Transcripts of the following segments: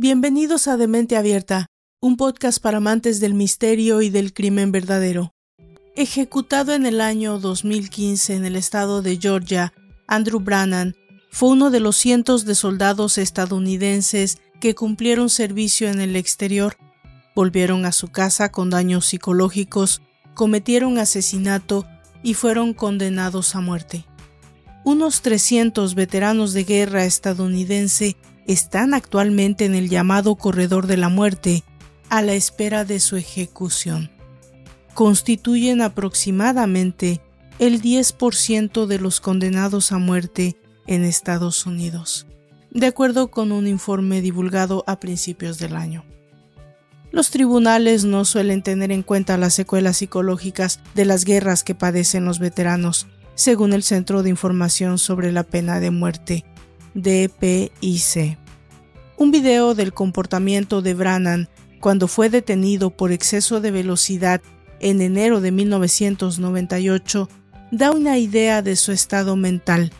Bienvenidos a Demente Abierta, un podcast para amantes del misterio y del crimen verdadero. Ejecutado en el año 2015 en el estado de Georgia, Andrew Brannan fue uno de los cientos de soldados estadounidenses que cumplieron servicio en el exterior, volvieron a su casa con daños psicológicos, cometieron asesinato y fueron condenados a muerte. Unos 300 veteranos de guerra estadounidense están actualmente en el llamado Corredor de la Muerte, a la espera de su ejecución. Constituyen aproximadamente el 10% de los condenados a muerte en Estados Unidos, de acuerdo con un informe divulgado a principios del año. Los tribunales no suelen tener en cuenta las secuelas psicológicas de las guerras que padecen los veteranos, según el Centro de Información sobre la Pena de Muerte, DPIC. Un video del comportamiento de Brannan cuando fue detenido por exceso de velocidad en enero de 1998 da una idea de su estado mental.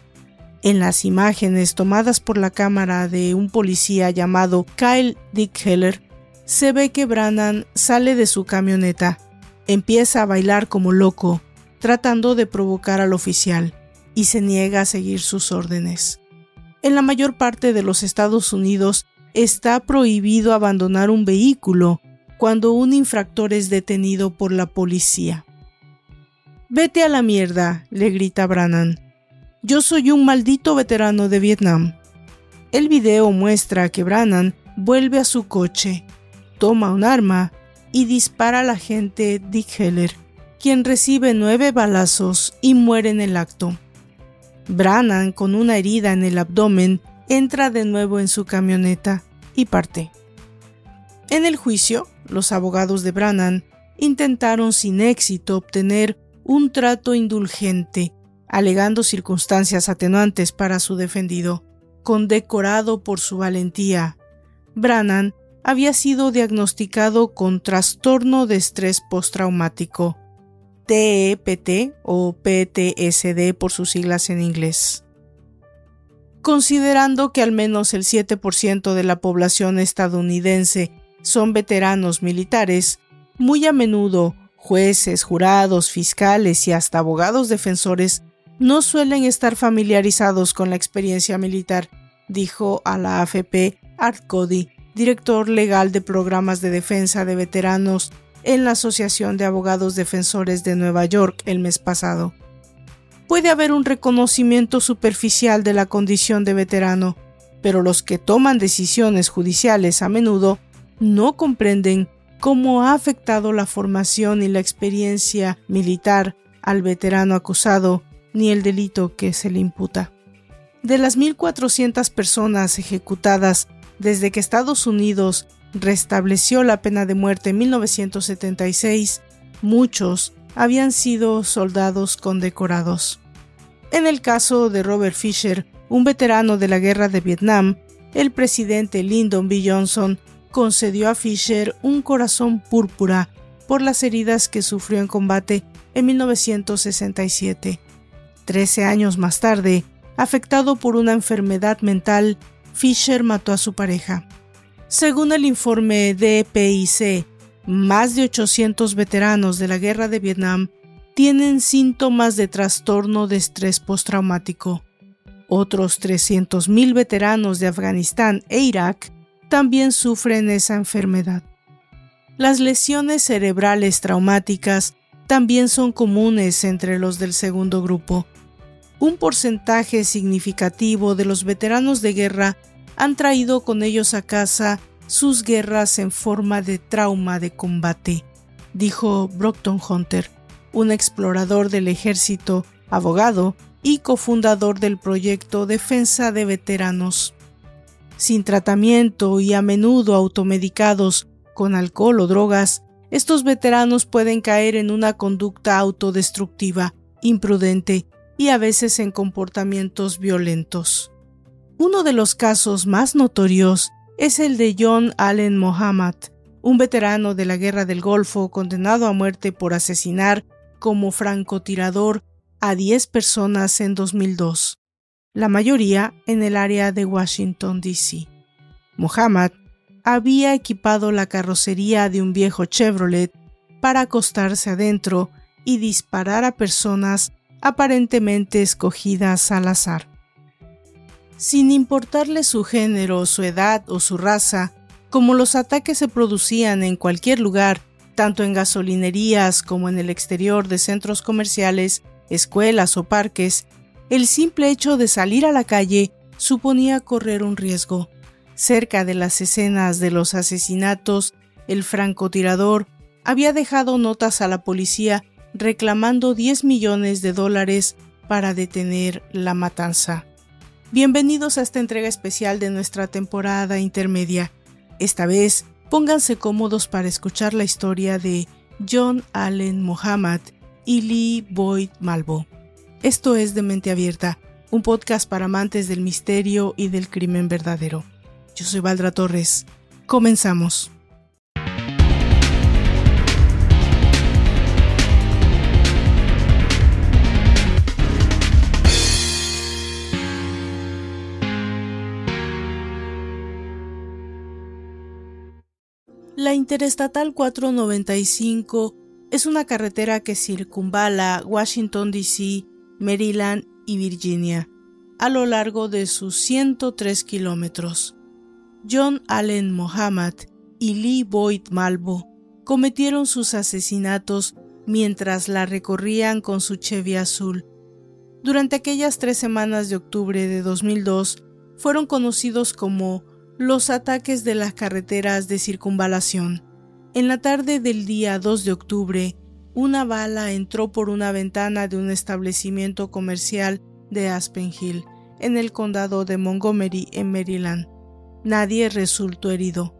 En las imágenes tomadas por la cámara de un policía llamado Kyle Dickheller, se ve que Brannan sale de su camioneta, empieza a bailar como loco, tratando de provocar al oficial, y se niega a seguir sus órdenes. En la mayor parte de los Estados Unidos está prohibido abandonar un vehículo cuando un infractor es detenido por la policía. Vete a la mierda, le grita Brannan. Yo soy un maldito veterano de Vietnam. El video muestra que Brannan vuelve a su coche, toma un arma y dispara al agente Dick Heller, quien recibe nueve balazos y muere en el acto. Brannan, con una herida en el abdomen, entra de nuevo en su camioneta y parte. En el juicio, los abogados de Brannan intentaron sin éxito obtener un trato indulgente, alegando circunstancias atenuantes para su defendido, condecorado por su valentía. Brannan había sido diagnosticado con trastorno de estrés postraumático, TEPT o PTSD por sus siglas en inglés. Considerando que al menos el 7% de la población estadounidense son veteranos militares, muy a menudo jueces, jurados, fiscales y hasta abogados defensores no suelen estar familiarizados con la experiencia militar, dijo a la AFP Art Cody, director legal de programas de defensa de veteranos en la Asociación de Abogados Defensores de Nueva York el mes pasado. Puede haber un reconocimiento superficial de la condición de veterano, pero los que toman decisiones judiciales a menudo no comprenden cómo ha afectado la formación y la experiencia militar al veterano acusado ni el delito que se le imputa. De las 1.400 personas ejecutadas desde que Estados Unidos restableció la pena de muerte en 1976, muchos habían sido soldados condecorados. En el caso de Robert Fisher, un veterano de la guerra de Vietnam, el presidente Lyndon B. Johnson concedió a Fisher un corazón púrpura por las heridas que sufrió en combate en 1967. Trece años más tarde, afectado por una enfermedad mental, Fisher mató a su pareja. Según el informe de EPIC, más de 800 veteranos de la guerra de Vietnam tienen síntomas de trastorno de estrés postraumático. Otros 300.000 veteranos de Afganistán e Irak también sufren esa enfermedad. Las lesiones cerebrales traumáticas también son comunes entre los del segundo grupo. Un porcentaje significativo de los veteranos de guerra han traído con ellos a casa sus guerras en forma de trauma de combate, dijo Brockton Hunter, un explorador del ejército, abogado y cofundador del proyecto Defensa de Veteranos. Sin tratamiento y a menudo automedicados con alcohol o drogas, estos veteranos pueden caer en una conducta autodestructiva, imprudente y a veces en comportamientos violentos. Uno de los casos más notorios es el de John Allen Mohammed, un veterano de la Guerra del Golfo condenado a muerte por asesinar como francotirador a 10 personas en 2002, la mayoría en el área de Washington, D.C. Mohammed había equipado la carrocería de un viejo Chevrolet para acostarse adentro y disparar a personas aparentemente escogidas al azar. Sin importarle su género, su edad o su raza, como los ataques se producían en cualquier lugar, tanto en gasolinerías como en el exterior de centros comerciales, escuelas o parques, el simple hecho de salir a la calle suponía correr un riesgo. Cerca de las escenas de los asesinatos, el francotirador había dejado notas a la policía reclamando 10 millones de dólares para detener la matanza. Bienvenidos a esta entrega especial de nuestra temporada intermedia. Esta vez, pónganse cómodos para escuchar la historia de John Allen Muhammad y Lee Boyd Malvo. Esto es De Mente Abierta, un podcast para amantes del misterio y del crimen verdadero. Yo soy Valdra Torres. Comenzamos. La Interestatal 495 es una carretera que circunvala Washington, D.C., Maryland y Virginia a lo largo de sus 103 kilómetros. John Allen Mohammed y Lee Boyd Malvo cometieron sus asesinatos mientras la recorrían con su Chevy azul. Durante aquellas tres semanas de octubre de 2002 fueron conocidos como los ataques de las carreteras de circunvalación. En la tarde del día 2 de octubre, una bala entró por una ventana de un establecimiento comercial de Aspen Hill, en el condado de Montgomery, en Maryland. Nadie resultó herido,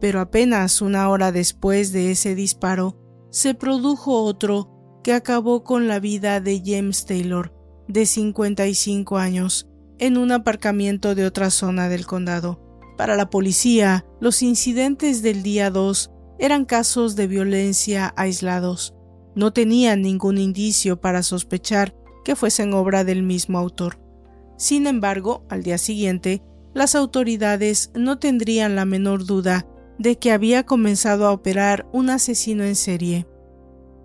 pero apenas una hora después de ese disparo, se produjo otro que acabó con la vida de James Taylor, de 55 años, en un aparcamiento de otra zona del condado. Para la policía, los incidentes del día 2 eran casos de violencia aislados. No tenían ningún indicio para sospechar que fuesen obra del mismo autor. Sin embargo, al día siguiente, las autoridades no tendrían la menor duda de que había comenzado a operar un asesino en serie.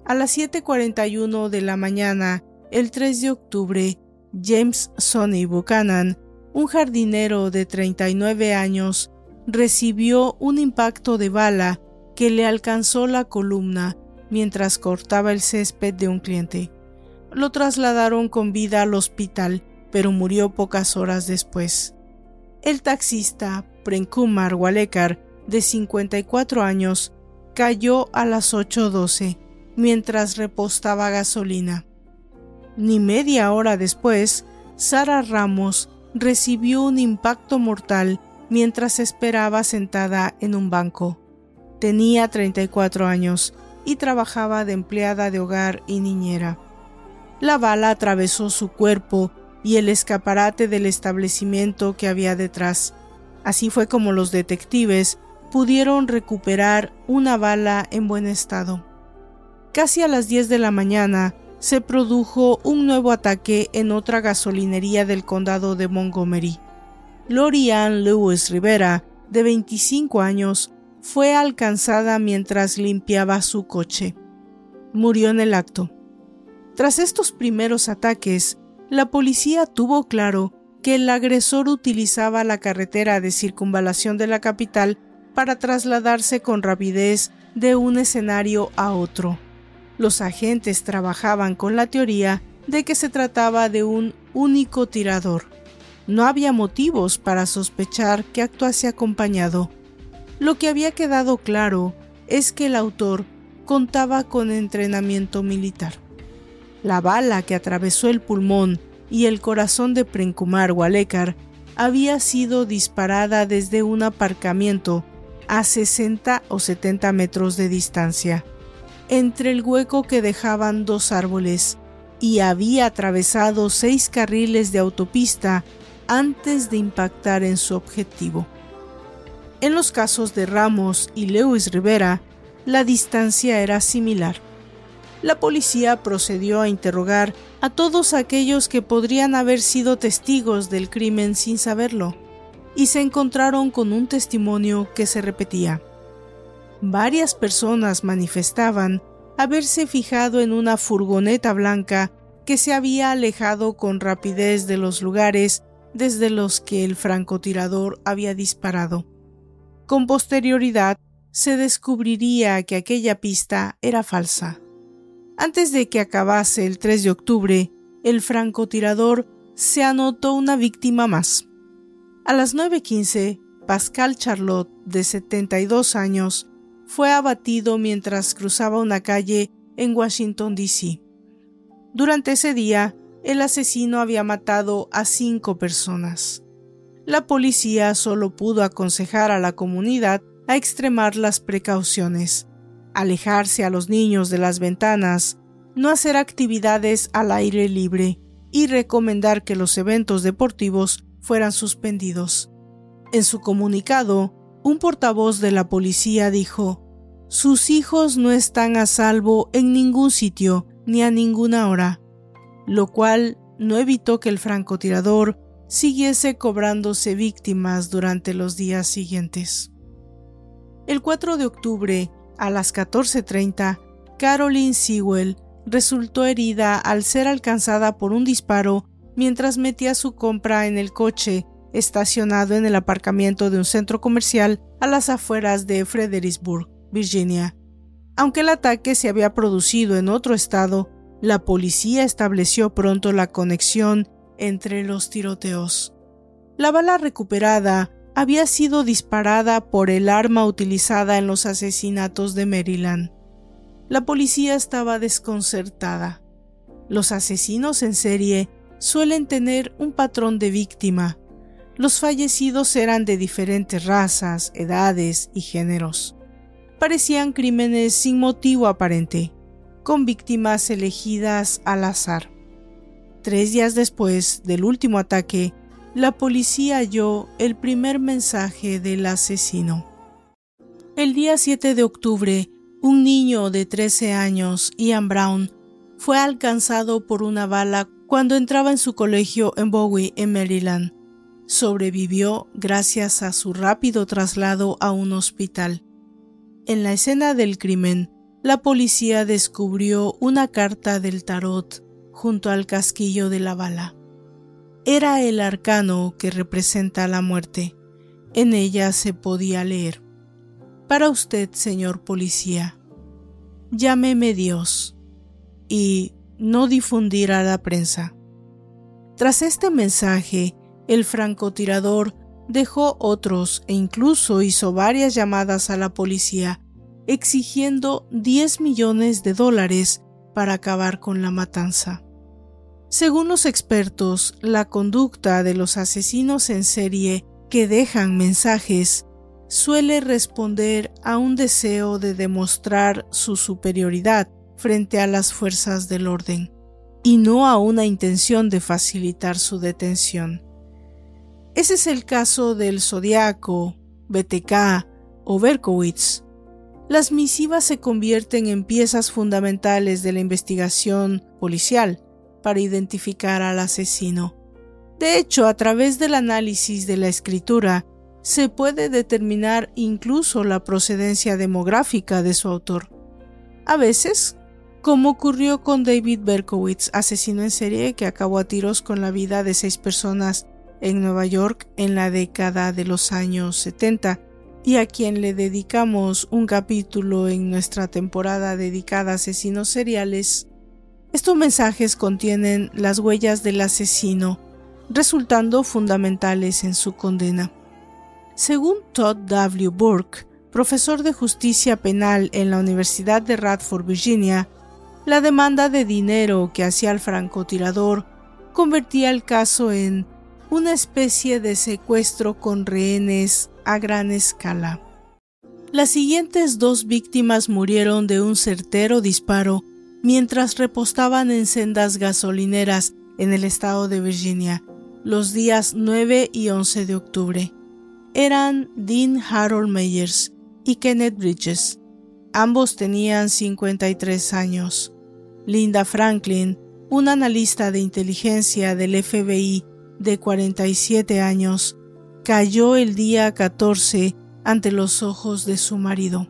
A las 7.41 de la mañana, el 3 de octubre, James Sonny Buchanan un jardinero de 39 años recibió un impacto de bala que le alcanzó la columna mientras cortaba el césped de un cliente. Lo trasladaron con vida al hospital, pero murió pocas horas después. El taxista Prenkumar Walekar, de 54 años, cayó a las 8.12 mientras repostaba gasolina. Ni media hora después, Sara Ramos recibió un impacto mortal mientras esperaba sentada en un banco. Tenía 34 años y trabajaba de empleada de hogar y niñera. La bala atravesó su cuerpo y el escaparate del establecimiento que había detrás. Así fue como los detectives pudieron recuperar una bala en buen estado. Casi a las 10 de la mañana, se produjo un nuevo ataque en otra gasolinería del condado de Montgomery. Lori Ann Lewis Rivera, de 25 años, fue alcanzada mientras limpiaba su coche. Murió en el acto. Tras estos primeros ataques, la policía tuvo claro que el agresor utilizaba la carretera de circunvalación de la capital para trasladarse con rapidez de un escenario a otro. Los agentes trabajaban con la teoría de que se trataba de un único tirador. No había motivos para sospechar que actuase acompañado. Lo que había quedado claro es que el autor contaba con entrenamiento militar. La bala que atravesó el pulmón y el corazón de Prenkumar Walekar había sido disparada desde un aparcamiento a 60 o 70 metros de distancia entre el hueco que dejaban dos árboles y había atravesado seis carriles de autopista antes de impactar en su objetivo. En los casos de Ramos y Lewis Rivera, la distancia era similar. La policía procedió a interrogar a todos aquellos que podrían haber sido testigos del crimen sin saberlo. y se encontraron con un testimonio que se repetía. Varias personas manifestaban haberse fijado en una furgoneta blanca que se había alejado con rapidez de los lugares desde los que el francotirador había disparado. Con posterioridad se descubriría que aquella pista era falsa. Antes de que acabase el 3 de octubre, el francotirador se anotó una víctima más. A las 9.15, Pascal Charlotte, de 72 años, fue abatido mientras cruzaba una calle en Washington, D.C. Durante ese día, el asesino había matado a cinco personas. La policía solo pudo aconsejar a la comunidad a extremar las precauciones, alejarse a los niños de las ventanas, no hacer actividades al aire libre y recomendar que los eventos deportivos fueran suspendidos. En su comunicado, un portavoz de la policía dijo, Sus hijos no están a salvo en ningún sitio ni a ninguna hora, lo cual no evitó que el francotirador siguiese cobrándose víctimas durante los días siguientes. El 4 de octubre, a las 14.30, Caroline Sewell resultó herida al ser alcanzada por un disparo mientras metía su compra en el coche estacionado en el aparcamiento de un centro comercial a las afueras de Fredericksburg, Virginia. Aunque el ataque se había producido en otro estado, la policía estableció pronto la conexión entre los tiroteos. La bala recuperada había sido disparada por el arma utilizada en los asesinatos de Maryland. La policía estaba desconcertada. Los asesinos en serie suelen tener un patrón de víctima, los fallecidos eran de diferentes razas, edades y géneros. Parecían crímenes sin motivo aparente, con víctimas elegidas al azar. Tres días después del último ataque, la policía halló el primer mensaje del asesino. El día 7 de octubre, un niño de 13 años, Ian Brown, fue alcanzado por una bala cuando entraba en su colegio en Bowie, en Maryland sobrevivió gracias a su rápido traslado a un hospital. En la escena del crimen, la policía descubrió una carta del tarot junto al casquillo de la bala. Era el arcano que representa la muerte. En ella se podía leer. Para usted, señor policía, llámeme Dios y no difundir a la prensa. Tras este mensaje, el francotirador dejó otros e incluso hizo varias llamadas a la policía exigiendo 10 millones de dólares para acabar con la matanza. Según los expertos, la conducta de los asesinos en serie que dejan mensajes suele responder a un deseo de demostrar su superioridad frente a las fuerzas del orden, y no a una intención de facilitar su detención. Ese es el caso del Zodiaco, BTK o Berkowitz. Las misivas se convierten en piezas fundamentales de la investigación policial para identificar al asesino. De hecho, a través del análisis de la escritura, se puede determinar incluso la procedencia demográfica de su autor. A veces, como ocurrió con David Berkowitz, asesino en serie que acabó a tiros con la vida de seis personas en Nueva York en la década de los años 70 y a quien le dedicamos un capítulo en nuestra temporada dedicada a asesinos seriales, estos mensajes contienen las huellas del asesino, resultando fundamentales en su condena. Según Todd W. Burke, profesor de justicia penal en la Universidad de Radford, Virginia, la demanda de dinero que hacía el francotirador convertía el caso en una especie de secuestro con rehenes a gran escala. Las siguientes dos víctimas murieron de un certero disparo mientras repostaban en sendas gasolineras en el estado de Virginia los días 9 y 11 de octubre. Eran Dean Harold Meyers y Kenneth Bridges. Ambos tenían 53 años. Linda Franklin, una analista de inteligencia del FBI de 47 años, cayó el día 14 ante los ojos de su marido.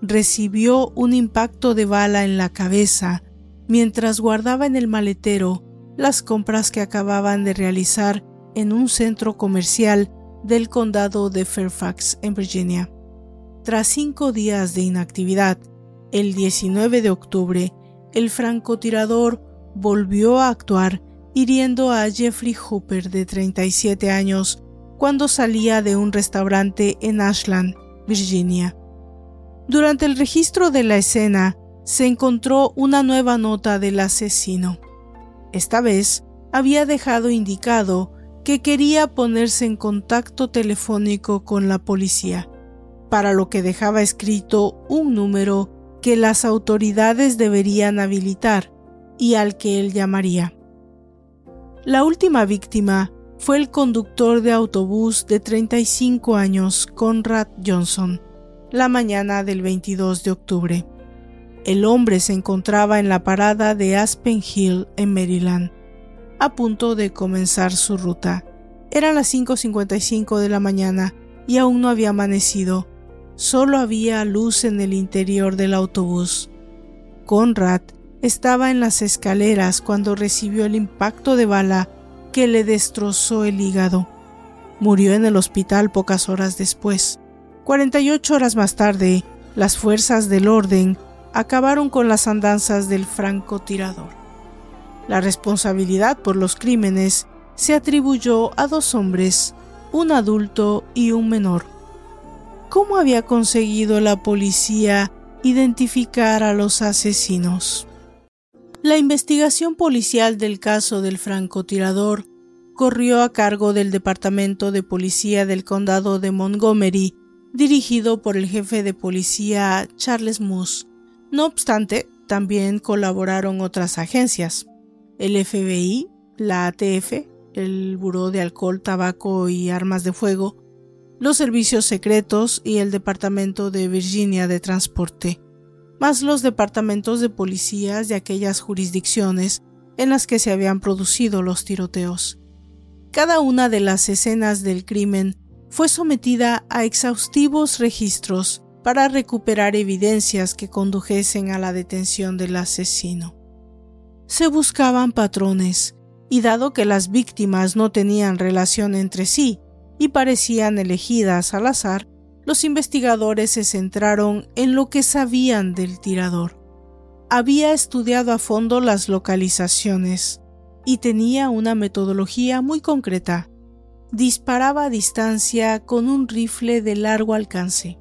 Recibió un impacto de bala en la cabeza mientras guardaba en el maletero las compras que acababan de realizar en un centro comercial del condado de Fairfax, en Virginia. Tras cinco días de inactividad, el 19 de octubre, el francotirador volvió a actuar hiriendo a Jeffrey Hooper de 37 años cuando salía de un restaurante en Ashland, Virginia. Durante el registro de la escena se encontró una nueva nota del asesino. Esta vez había dejado indicado que quería ponerse en contacto telefónico con la policía, para lo que dejaba escrito un número que las autoridades deberían habilitar y al que él llamaría. La última víctima fue el conductor de autobús de 35 años, Conrad Johnson, la mañana del 22 de octubre. El hombre se encontraba en la parada de Aspen Hill, en Maryland, a punto de comenzar su ruta. Eran las 5.55 de la mañana y aún no había amanecido. Solo había luz en el interior del autobús. Conrad estaba en las escaleras cuando recibió el impacto de bala que le destrozó el hígado. Murió en el hospital pocas horas después. 48 horas más tarde, las fuerzas del orden acabaron con las andanzas del francotirador. La responsabilidad por los crímenes se atribuyó a dos hombres, un adulto y un menor. ¿Cómo había conseguido la policía identificar a los asesinos? La investigación policial del caso del francotirador corrió a cargo del Departamento de Policía del Condado de Montgomery, dirigido por el jefe de policía Charles Moose, no obstante, también colaboraron otras agencias, el FBI, la ATF, el Buró de Alcohol, Tabaco y Armas de Fuego, los servicios secretos y el Departamento de Virginia de Transporte, más los departamentos de policías de aquellas jurisdicciones en las que se habían producido los tiroteos. Cada una de las escenas del crimen fue sometida a exhaustivos registros para recuperar evidencias que condujesen a la detención del asesino. Se buscaban patrones, y dado que las víctimas no tenían relación entre sí y parecían elegidas al azar, los investigadores se centraron en lo que sabían del tirador. Había estudiado a fondo las localizaciones y tenía una metodología muy concreta. Disparaba a distancia con un rifle de largo alcance.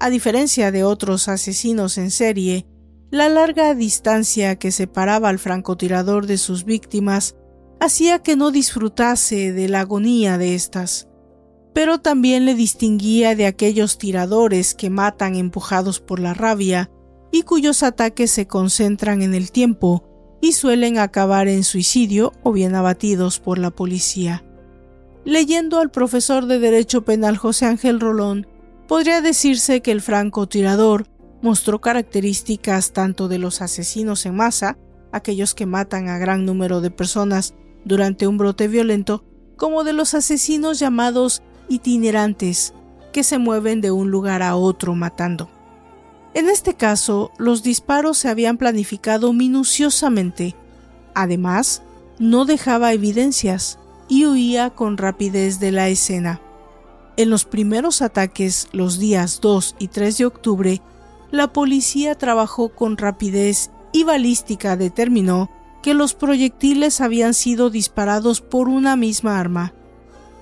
A diferencia de otros asesinos en serie, la larga distancia que separaba al francotirador de sus víctimas hacía que no disfrutase de la agonía de éstas, pero también le distinguía de aquellos tiradores que matan empujados por la rabia y cuyos ataques se concentran en el tiempo y suelen acabar en suicidio o bien abatidos por la policía. Leyendo al profesor de Derecho Penal José Ángel Rolón, Podría decirse que el francotirador mostró características tanto de los asesinos en masa, aquellos que matan a gran número de personas durante un brote violento, como de los asesinos llamados itinerantes, que se mueven de un lugar a otro matando. En este caso, los disparos se habían planificado minuciosamente. Además, no dejaba evidencias y huía con rapidez de la escena. En los primeros ataques, los días 2 y 3 de octubre, la policía trabajó con rapidez y balística determinó que los proyectiles habían sido disparados por una misma arma.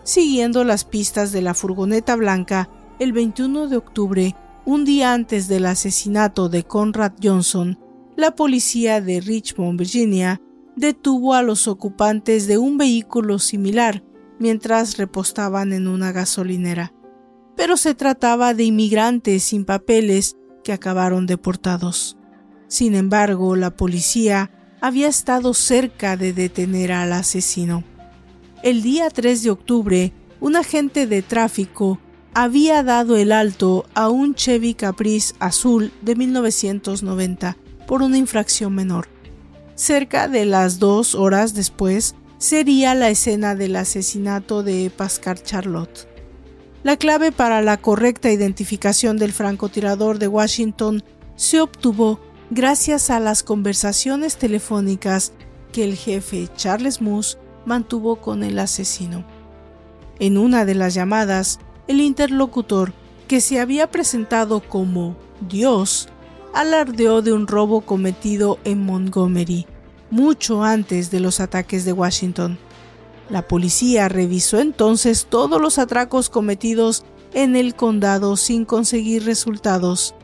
Siguiendo las pistas de la furgoneta blanca, el 21 de octubre, un día antes del asesinato de Conrad Johnson, la policía de Richmond, Virginia, detuvo a los ocupantes de un vehículo similar mientras repostaban en una gasolinera. Pero se trataba de inmigrantes sin papeles que acabaron deportados. Sin embargo, la policía había estado cerca de detener al asesino. El día 3 de octubre, un agente de tráfico había dado el alto a un Chevy Caprice azul de 1990 por una infracción menor. Cerca de las dos horas después, sería la escena del asesinato de Pascal Charlotte. La clave para la correcta identificación del francotirador de Washington se obtuvo gracias a las conversaciones telefónicas que el jefe Charles Moose mantuvo con el asesino. En una de las llamadas, el interlocutor, que se había presentado como Dios, alardeó de un robo cometido en Montgomery, mucho antes de los ataques de Washington. La policía revisó entonces todos los atracos cometidos en el condado sin conseguir resultados.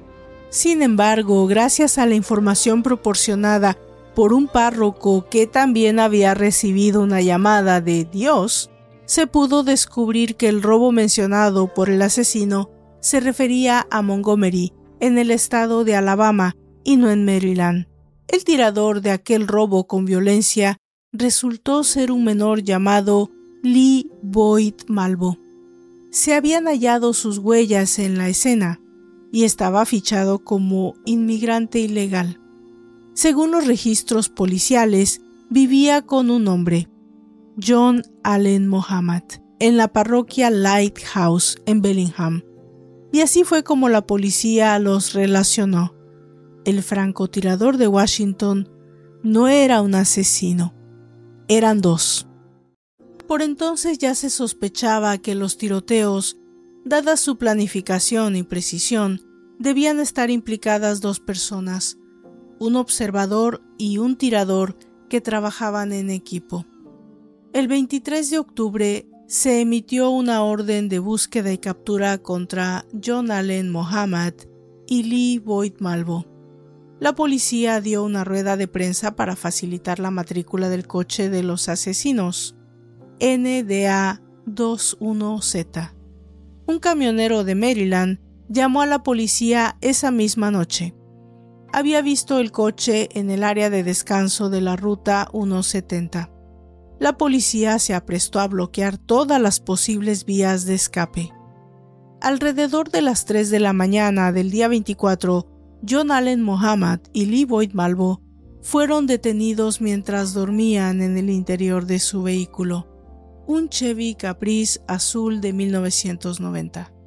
Sin embargo, gracias a la información proporcionada por un párroco que también había recibido una llamada de Dios, se pudo descubrir que el robo mencionado por el asesino se refería a Montgomery, en el estado de Alabama y no en Maryland. El tirador de aquel robo con violencia resultó ser un menor llamado Lee Boyd Malvo. Se habían hallado sus huellas en la escena y estaba fichado como inmigrante ilegal. Según los registros policiales, vivía con un hombre, John Allen Mohammed, en la parroquia Lighthouse en Bellingham. Y así fue como la policía los relacionó. El francotirador de Washington no era un asesino, eran dos. Por entonces ya se sospechaba que los tiroteos, dada su planificación y precisión, debían estar implicadas dos personas, un observador y un tirador que trabajaban en equipo. El 23 de octubre se emitió una orden de búsqueda y captura contra John Allen Mohammed y Lee Boyd Malvo. La policía dio una rueda de prensa para facilitar la matrícula del coche de los asesinos, NDA 21Z. Un camionero de Maryland llamó a la policía esa misma noche había visto el coche en el área de descanso de la ruta 170. La policía se aprestó a bloquear todas las posibles vías de escape. Alrededor de las 3 de la mañana del día 24, John Allen Mohammed y Lee Boyd Malvo fueron detenidos mientras dormían en el interior de su vehículo, un Chevy Caprice azul de 1990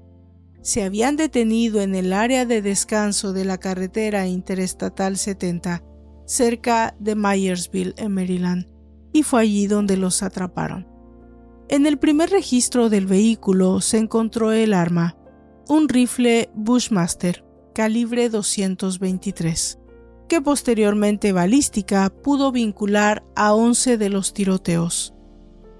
se habían detenido en el área de descanso de la carretera interestatal 70, cerca de Myersville, en Maryland, y fue allí donde los atraparon. En el primer registro del vehículo se encontró el arma, un rifle Bushmaster calibre 223, que posteriormente balística pudo vincular a 11 de los tiroteos.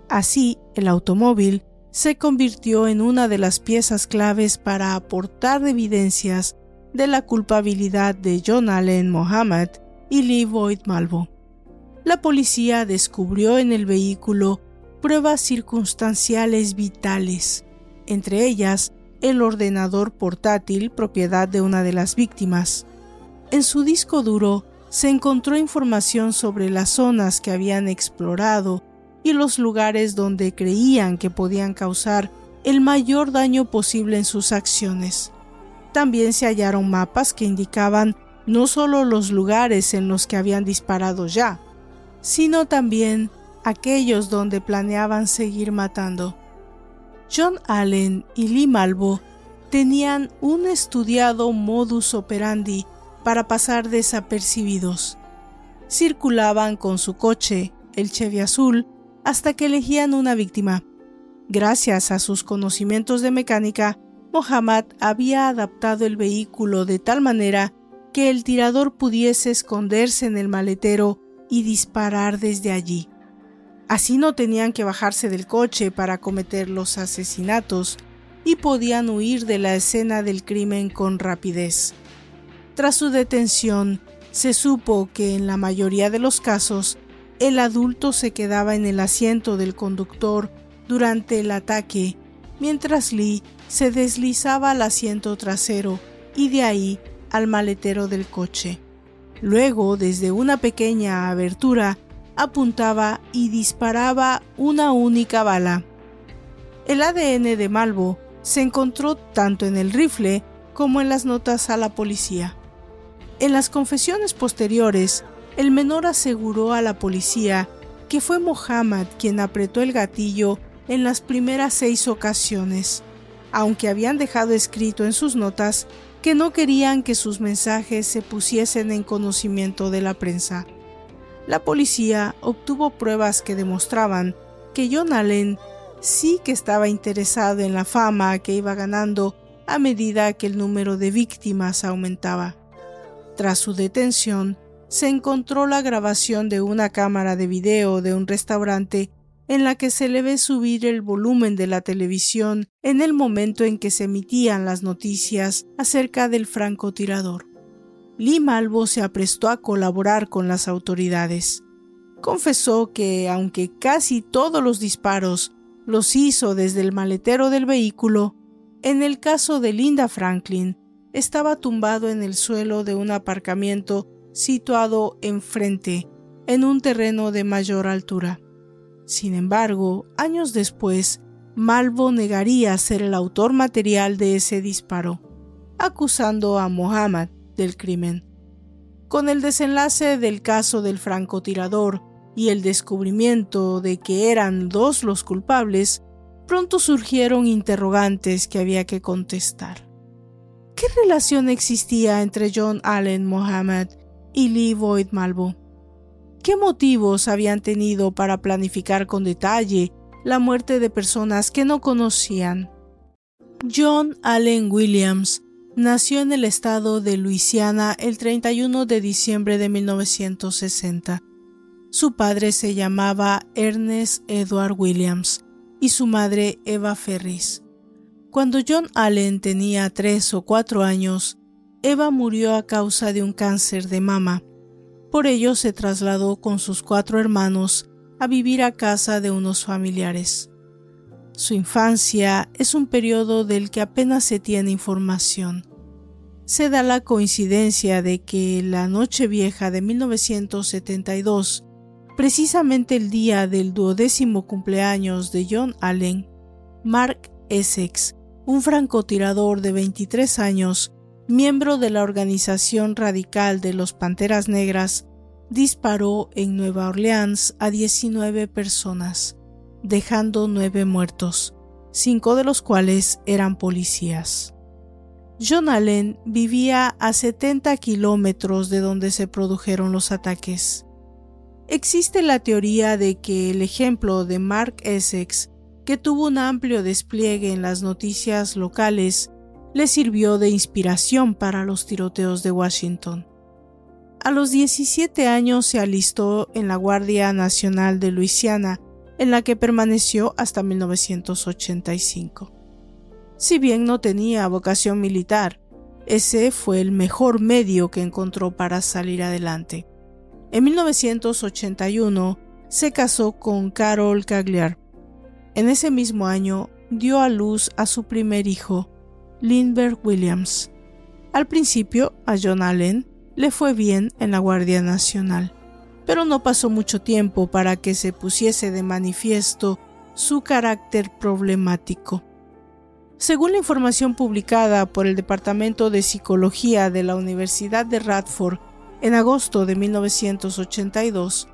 Así, el automóvil se convirtió en una de las piezas claves para aportar evidencias de la culpabilidad de John Allen Mohammed y Lee Boyd Malvo. La policía descubrió en el vehículo pruebas circunstanciales vitales, entre ellas el ordenador portátil propiedad de una de las víctimas. En su disco duro se encontró información sobre las zonas que habían explorado y los lugares donde creían que podían causar el mayor daño posible en sus acciones. También se hallaron mapas que indicaban no solo los lugares en los que habían disparado ya, sino también aquellos donde planeaban seguir matando. John Allen y Lee Malvo tenían un estudiado modus operandi para pasar desapercibidos. Circulaban con su coche, el Chevy azul, hasta que elegían una víctima. Gracias a sus conocimientos de mecánica, Mohammad había adaptado el vehículo de tal manera que el tirador pudiese esconderse en el maletero y disparar desde allí. Así no tenían que bajarse del coche para cometer los asesinatos y podían huir de la escena del crimen con rapidez. Tras su detención, se supo que en la mayoría de los casos el adulto se quedaba en el asiento del conductor durante el ataque, mientras Lee se deslizaba al asiento trasero y de ahí al maletero del coche. Luego, desde una pequeña abertura, apuntaba y disparaba una única bala. El ADN de Malvo se encontró tanto en el rifle como en las notas a la policía. En las confesiones posteriores, el menor aseguró a la policía que fue Mohammed quien apretó el gatillo en las primeras seis ocasiones, aunque habían dejado escrito en sus notas que no querían que sus mensajes se pusiesen en conocimiento de la prensa. La policía obtuvo pruebas que demostraban que John Allen sí que estaba interesado en la fama que iba ganando a medida que el número de víctimas aumentaba. Tras su detención, se encontró la grabación de una cámara de video de un restaurante en la que se le ve subir el volumen de la televisión en el momento en que se emitían las noticias acerca del francotirador. Lee Malvo se aprestó a colaborar con las autoridades. Confesó que, aunque casi todos los disparos los hizo desde el maletero del vehículo, en el caso de Linda Franklin, estaba tumbado en el suelo de un aparcamiento situado enfrente, en un terreno de mayor altura. Sin embargo, años después, Malvo negaría ser el autor material de ese disparo, acusando a Mohammed del crimen. Con el desenlace del caso del francotirador y el descubrimiento de que eran dos los culpables, pronto surgieron interrogantes que había que contestar. ¿Qué relación existía entre John Allen Mohammed y Lee Boyd Malvo? ¿Qué motivos habían tenido para planificar con detalle la muerte de personas que no conocían? John Allen Williams nació en el estado de Luisiana el 31 de diciembre de 1960. Su padre se llamaba Ernest Edward Williams y su madre Eva Ferris. Cuando John Allen tenía tres o cuatro años, Eva murió a causa de un cáncer de mama. Por ello se trasladó con sus cuatro hermanos a vivir a casa de unos familiares. Su infancia es un periodo del que apenas se tiene información. Se da la coincidencia de que la noche vieja de 1972, precisamente el día del duodécimo cumpleaños de John Allen, Mark Essex, un francotirador de 23 años, miembro de la organización radical de los Panteras Negras, disparó en Nueva Orleans a 19 personas, dejando nueve muertos, cinco de los cuales eran policías. John Allen vivía a 70 kilómetros de donde se produjeron los ataques. Existe la teoría de que el ejemplo de Mark Essex, que tuvo un amplio despliegue en las noticias locales, le sirvió de inspiración para los tiroteos de Washington. A los 17 años se alistó en la Guardia Nacional de Luisiana, en la que permaneció hasta 1985. Si bien no tenía vocación militar, ese fue el mejor medio que encontró para salir adelante. En 1981 se casó con Carol Cagliar. En ese mismo año dio a luz a su primer hijo, Lindbergh Williams. Al principio, a John Allen le fue bien en la Guardia Nacional, pero no pasó mucho tiempo para que se pusiese de manifiesto su carácter problemático. Según la información publicada por el Departamento de Psicología de la Universidad de Radford en agosto de 1982,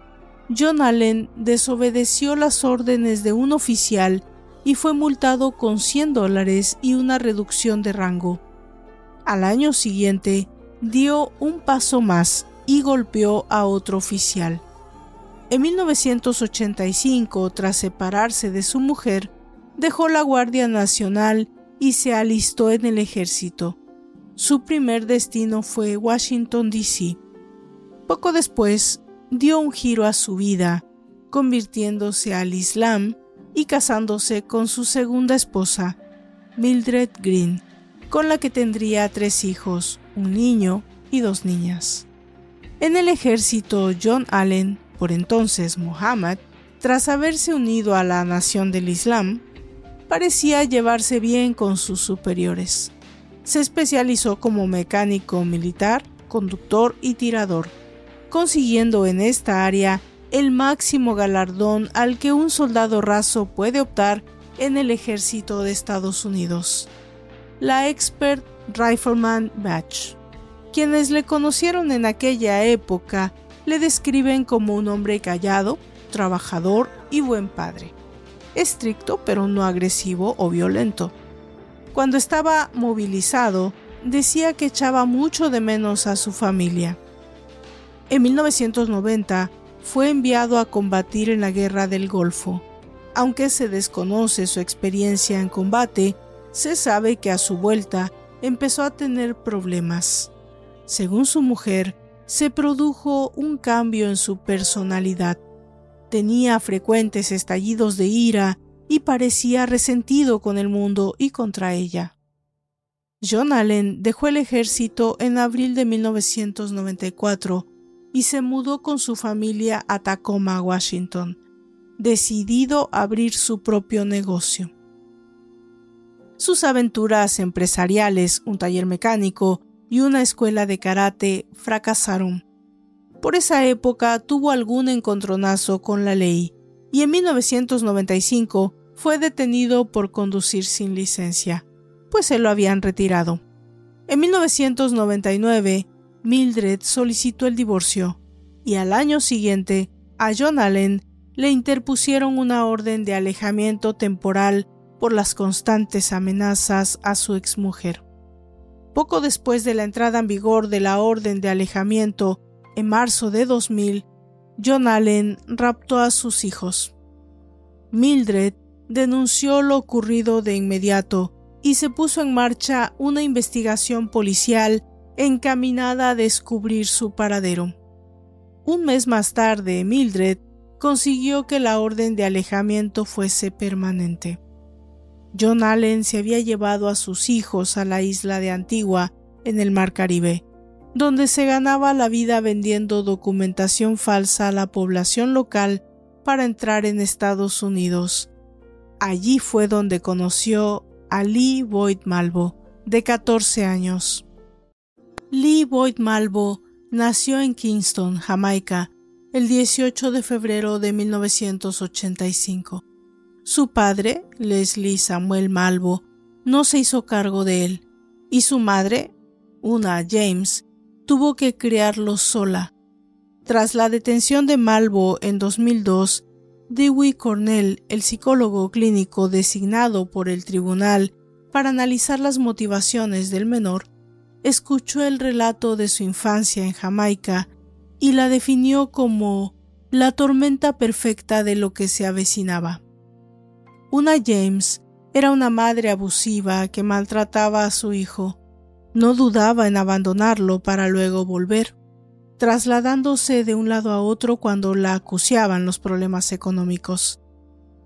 John Allen desobedeció las órdenes de un oficial y fue multado con 100 dólares y una reducción de rango. Al año siguiente, dio un paso más y golpeó a otro oficial. En 1985, tras separarse de su mujer, dejó la Guardia Nacional y se alistó en el ejército. Su primer destino fue Washington, D.C. Poco después, dio un giro a su vida, convirtiéndose al Islam y casándose con su segunda esposa, Mildred Green, con la que tendría tres hijos, un niño y dos niñas. En el ejército, John Allen, por entonces Muhammad, tras haberse unido a la nación del Islam, parecía llevarse bien con sus superiores. Se especializó como mecánico militar, conductor y tirador, consiguiendo en esta área el máximo galardón al que un soldado raso puede optar en el ejército de Estados Unidos, la Expert Rifleman Badge. Quienes le conocieron en aquella época le describen como un hombre callado, trabajador y buen padre. Estricto pero no agresivo o violento. Cuando estaba movilizado, decía que echaba mucho de menos a su familia. En 1990 fue enviado a combatir en la Guerra del Golfo. Aunque se desconoce su experiencia en combate, se sabe que a su vuelta empezó a tener problemas. Según su mujer, se produjo un cambio en su personalidad. Tenía frecuentes estallidos de ira y parecía resentido con el mundo y contra ella. John Allen dejó el ejército en abril de 1994 y se mudó con su familia a Tacoma, Washington, decidido a abrir su propio negocio. Sus aventuras empresariales, un taller mecánico y una escuela de karate fracasaron. Por esa época tuvo algún encontronazo con la ley y en 1995 fue detenido por conducir sin licencia, pues se lo habían retirado. En 1999, Mildred solicitó el divorcio y al año siguiente a John Allen le interpusieron una orden de alejamiento temporal por las constantes amenazas a su exmujer. Poco después de la entrada en vigor de la orden de alejamiento en marzo de 2000, John Allen raptó a sus hijos. Mildred denunció lo ocurrido de inmediato y se puso en marcha una investigación policial encaminada a descubrir su paradero. Un mes más tarde, Mildred consiguió que la orden de alejamiento fuese permanente. John Allen se había llevado a sus hijos a la isla de Antigua, en el Mar Caribe, donde se ganaba la vida vendiendo documentación falsa a la población local para entrar en Estados Unidos. Allí fue donde conoció a Lee Boyd Malvo, de 14 años. Lee Boyd Malvo nació en Kingston, Jamaica, el 18 de febrero de 1985. Su padre, Leslie Samuel Malvo, no se hizo cargo de él, y su madre, una James, tuvo que criarlo sola. Tras la detención de Malvo en 2002, Dewey Cornell, el psicólogo clínico designado por el tribunal para analizar las motivaciones del menor, escuchó el relato de su infancia en Jamaica y la definió como la tormenta perfecta de lo que se avecinaba. Una James era una madre abusiva que maltrataba a su hijo. No dudaba en abandonarlo para luego volver, trasladándose de un lado a otro cuando la acuciaban los problemas económicos.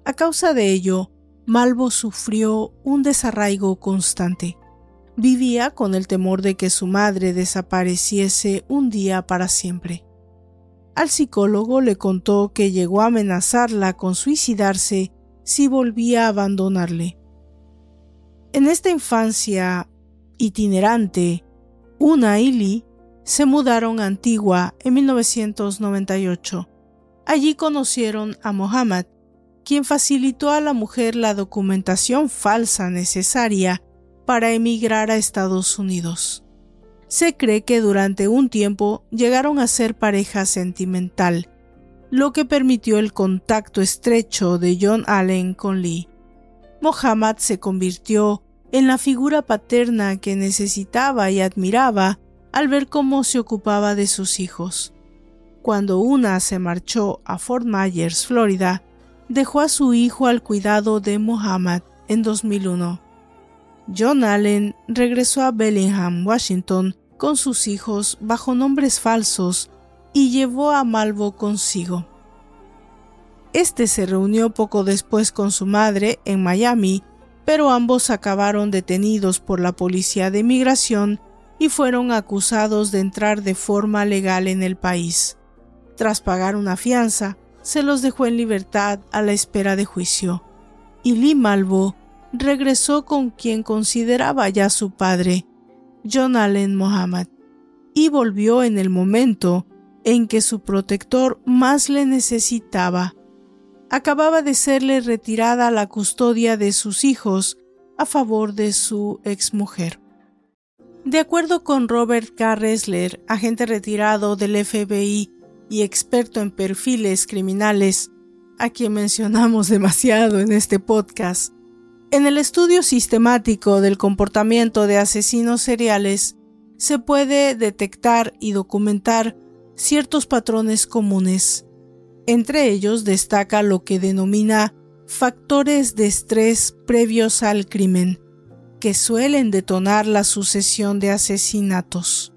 A causa de ello, Malvo sufrió un desarraigo constante. Vivía con el temor de que su madre desapareciese un día para siempre. Al psicólogo le contó que llegó a amenazarla con suicidarse si volvía a abandonarle. En esta infancia itinerante, Una y Lee se mudaron a Antigua en 1998. Allí conocieron a Mohammed, quien facilitó a la mujer la documentación falsa necesaria para emigrar a Estados Unidos. Se cree que durante un tiempo llegaron a ser pareja sentimental, lo que permitió el contacto estrecho de John Allen con Lee. Mohammed se convirtió en la figura paterna que necesitaba y admiraba al ver cómo se ocupaba de sus hijos. Cuando una se marchó a Fort Myers, Florida, dejó a su hijo al cuidado de Mohammed en 2001. John Allen regresó a Bellingham, Washington, con sus hijos bajo nombres falsos y llevó a Malvo consigo. Este se reunió poco después con su madre en Miami, pero ambos acabaron detenidos por la policía de migración y fueron acusados de entrar de forma legal en el país. Tras pagar una fianza, se los dejó en libertad a la espera de juicio, y Lee Malvo regresó con quien consideraba ya su padre, John Allen Mohammed, y volvió en el momento en que su protector más le necesitaba. Acababa de serle retirada la custodia de sus hijos a favor de su exmujer. De acuerdo con Robert K. Ressler, agente retirado del FBI y experto en perfiles criminales, a quien mencionamos demasiado en este podcast, en el estudio sistemático del comportamiento de asesinos seriales se puede detectar y documentar ciertos patrones comunes. Entre ellos destaca lo que denomina factores de estrés previos al crimen, que suelen detonar la sucesión de asesinatos.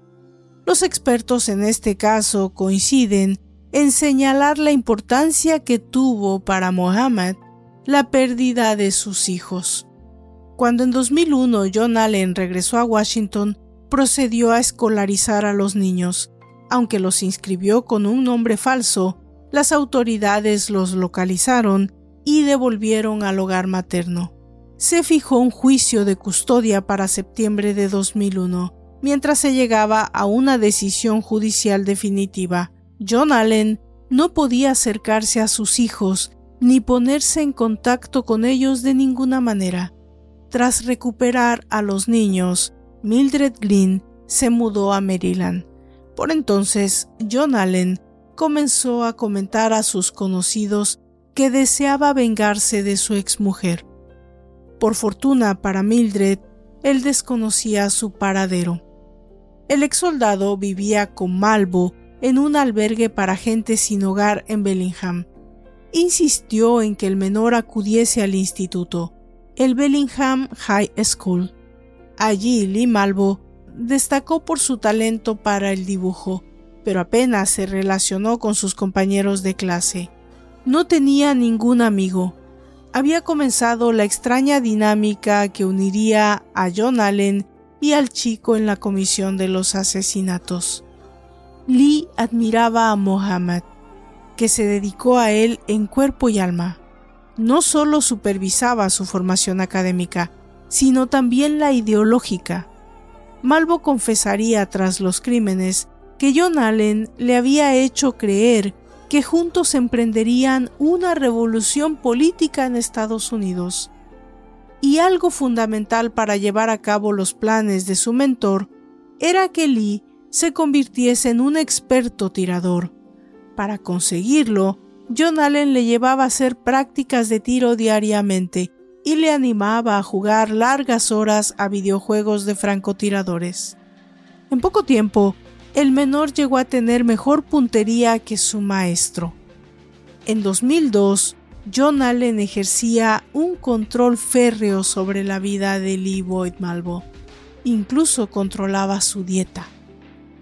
Los expertos en este caso coinciden en señalar la importancia que tuvo para Mohammed la pérdida de sus hijos. Cuando en 2001 John Allen regresó a Washington, procedió a escolarizar a los niños. Aunque los inscribió con un nombre falso, las autoridades los localizaron y devolvieron al hogar materno. Se fijó un juicio de custodia para septiembre de 2001, mientras se llegaba a una decisión judicial definitiva. John Allen no podía acercarse a sus hijos ni ponerse en contacto con ellos de ninguna manera. Tras recuperar a los niños, Mildred Green se mudó a Maryland. Por entonces, John Allen comenzó a comentar a sus conocidos que deseaba vengarse de su exmujer. Por fortuna para Mildred, él desconocía su paradero. El ex soldado vivía con Malvo en un albergue para gente sin hogar en Bellingham insistió en que el menor acudiese al instituto, el Bellingham High School. Allí Lee Malvo destacó por su talento para el dibujo, pero apenas se relacionó con sus compañeros de clase. No tenía ningún amigo. Había comenzado la extraña dinámica que uniría a John Allen y al chico en la comisión de los asesinatos. Lee admiraba a Mohammed, que se dedicó a él en cuerpo y alma. No solo supervisaba su formación académica, sino también la ideológica. Malvo confesaría tras los crímenes que John Allen le había hecho creer que juntos emprenderían una revolución política en Estados Unidos. Y algo fundamental para llevar a cabo los planes de su mentor era que Lee se convirtiese en un experto tirador, para conseguirlo, John Allen le llevaba a hacer prácticas de tiro diariamente y le animaba a jugar largas horas a videojuegos de francotiradores. En poco tiempo, el menor llegó a tener mejor puntería que su maestro. En 2002, John Allen ejercía un control férreo sobre la vida de Lee Boyd Malvo. Incluso controlaba su dieta.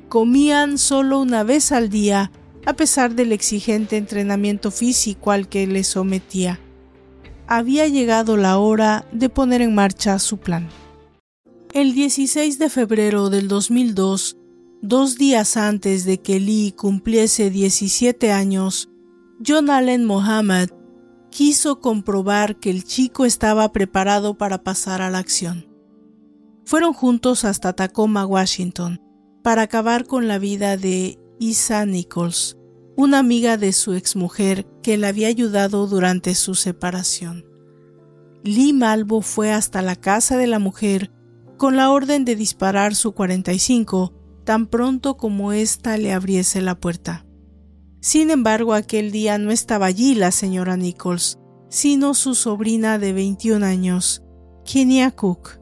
Comían solo una vez al día a pesar del exigente entrenamiento físico al que le sometía. Había llegado la hora de poner en marcha su plan. El 16 de febrero del 2002, dos días antes de que Lee cumpliese 17 años, John Allen Mohammed quiso comprobar que el chico estaba preparado para pasar a la acción. Fueron juntos hasta Tacoma, Washington, para acabar con la vida de Isa Nichols, una amiga de su exmujer que le había ayudado durante su separación. Lee Malvo fue hasta la casa de la mujer con la orden de disparar su 45 tan pronto como ésta le abriese la puerta. Sin embargo, aquel día no estaba allí la señora Nichols, sino su sobrina de 21 años, Kenya Cook.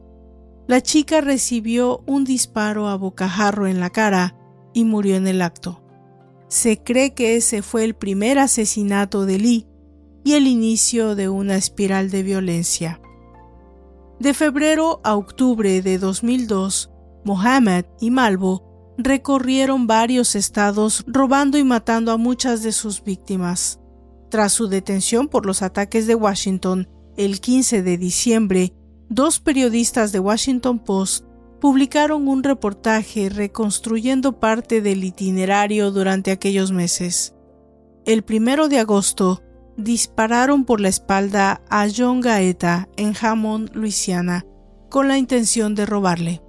La chica recibió un disparo a bocajarro en la cara y murió en el acto. Se cree que ese fue el primer asesinato de Lee y el inicio de una espiral de violencia. De febrero a octubre de 2002, Mohammed y Malvo recorrieron varios estados robando y matando a muchas de sus víctimas. Tras su detención por los ataques de Washington el 15 de diciembre, dos periodistas de Washington Post publicaron un reportaje reconstruyendo parte del itinerario durante aquellos meses. El primero de agosto, dispararon por la espalda a John Gaeta en Hammond, Luisiana, con la intención de robarle.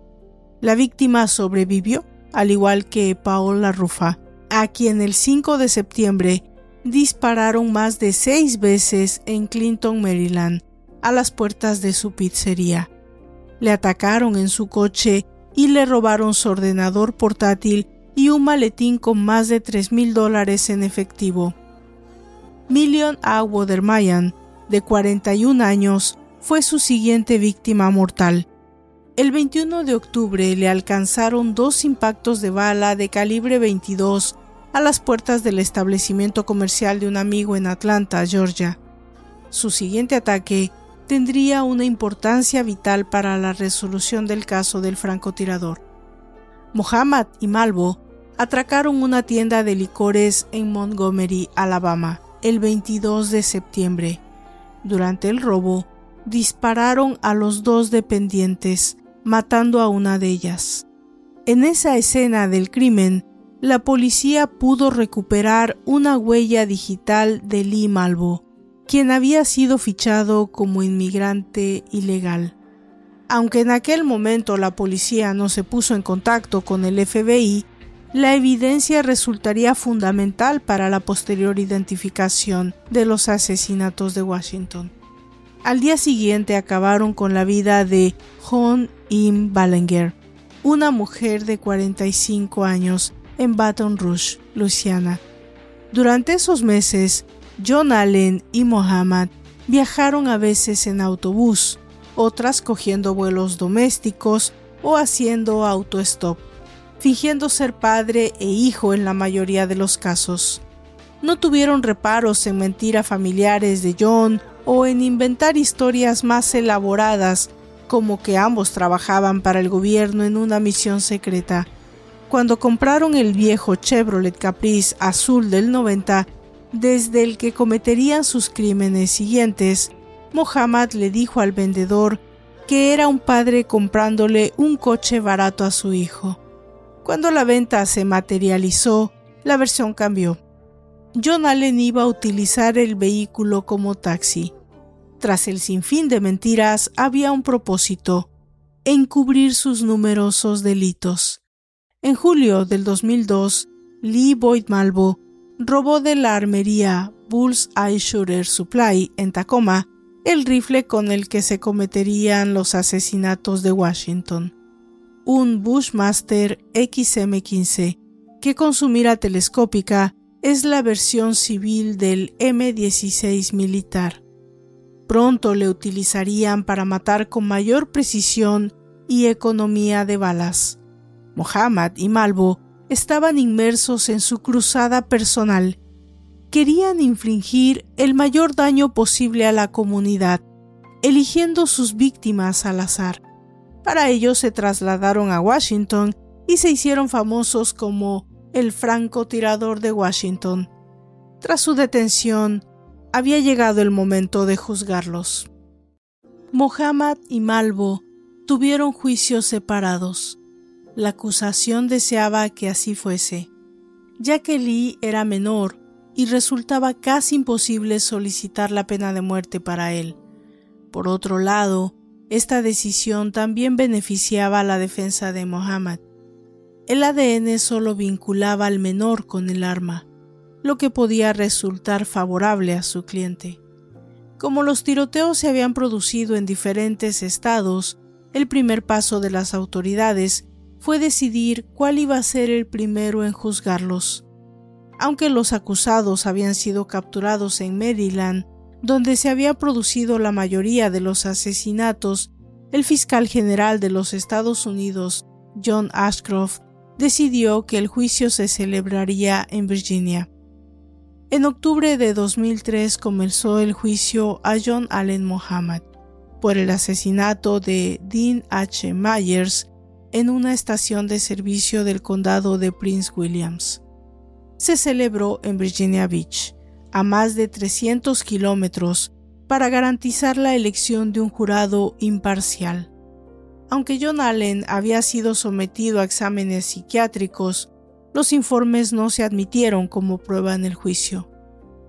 La víctima sobrevivió, al igual que Paola Rufa, a quien el 5 de septiembre dispararon más de seis veces en Clinton, Maryland, a las puertas de su pizzería le atacaron en su coche y le robaron su ordenador portátil y un maletín con más de 3 mil dólares en efectivo. Million A. Watermayan, de 41 años, fue su siguiente víctima mortal. El 21 de octubre le alcanzaron dos impactos de bala de calibre 22 a las puertas del establecimiento comercial de un amigo en Atlanta, Georgia. Su siguiente ataque tendría una importancia vital para la resolución del caso del francotirador. Mohammed y Malvo atracaron una tienda de licores en Montgomery, Alabama, el 22 de septiembre. Durante el robo, dispararon a los dos dependientes, matando a una de ellas. En esa escena del crimen, la policía pudo recuperar una huella digital de Lee Malvo, quien había sido fichado como inmigrante ilegal. Aunque en aquel momento la policía no se puso en contacto con el FBI, la evidencia resultaría fundamental para la posterior identificación de los asesinatos de Washington. Al día siguiente acabaron con la vida de Hon Im Ballinger, una mujer de 45 años en Baton Rouge, Luisiana. Durante esos meses, John Allen y Mohammed viajaron a veces en autobús, otras cogiendo vuelos domésticos o haciendo autostop, fingiendo ser padre e hijo en la mayoría de los casos. No tuvieron reparos en mentir a familiares de John o en inventar historias más elaboradas como que ambos trabajaban para el gobierno en una misión secreta. Cuando compraron el viejo Chevrolet Caprice azul del 90, desde el que cometerían sus crímenes siguientes, Mohammed le dijo al vendedor que era un padre comprándole un coche barato a su hijo. Cuando la venta se materializó, la versión cambió. John Allen iba a utilizar el vehículo como taxi. Tras el sinfín de mentiras había un propósito, encubrir sus numerosos delitos. En julio del 2002, Lee Boyd Malvo robó de la armería Bulls Eye Shooter Supply en Tacoma el rifle con el que se cometerían los asesinatos de Washington. Un Bushmaster XM15 que con su mira telescópica es la versión civil del M16 militar. Pronto le utilizarían para matar con mayor precisión y economía de balas. Mohammed y Malvo estaban inmersos en su cruzada personal querían infligir el mayor daño posible a la comunidad, eligiendo sus víctimas al azar. Para ello se trasladaron a Washington y se hicieron famosos como el francotirador de Washington. Tras su detención, había llegado el momento de juzgarlos. Mohammed y Malvo tuvieron juicios separados. La acusación deseaba que así fuese, ya que Lee era menor y resultaba casi imposible solicitar la pena de muerte para él. Por otro lado, esta decisión también beneficiaba a la defensa de Mohammed. El ADN solo vinculaba al menor con el arma, lo que podía resultar favorable a su cliente. Como los tiroteos se habían producido en diferentes estados, el primer paso de las autoridades fue decidir cuál iba a ser el primero en juzgarlos aunque los acusados habían sido capturados en Maryland, donde se había producido la mayoría de los asesinatos, el fiscal general de los Estados Unidos, John Ashcroft, decidió que el juicio se celebraría en Virginia. En octubre de 2003 comenzó el juicio a John Allen Muhammad por el asesinato de Dean H. Myers en una estación de servicio del condado de Prince Williams se celebró en Virginia Beach, a más de 300 kilómetros, para garantizar la elección de un jurado imparcial. Aunque John Allen había sido sometido a exámenes psiquiátricos, los informes no se admitieron como prueba en el juicio.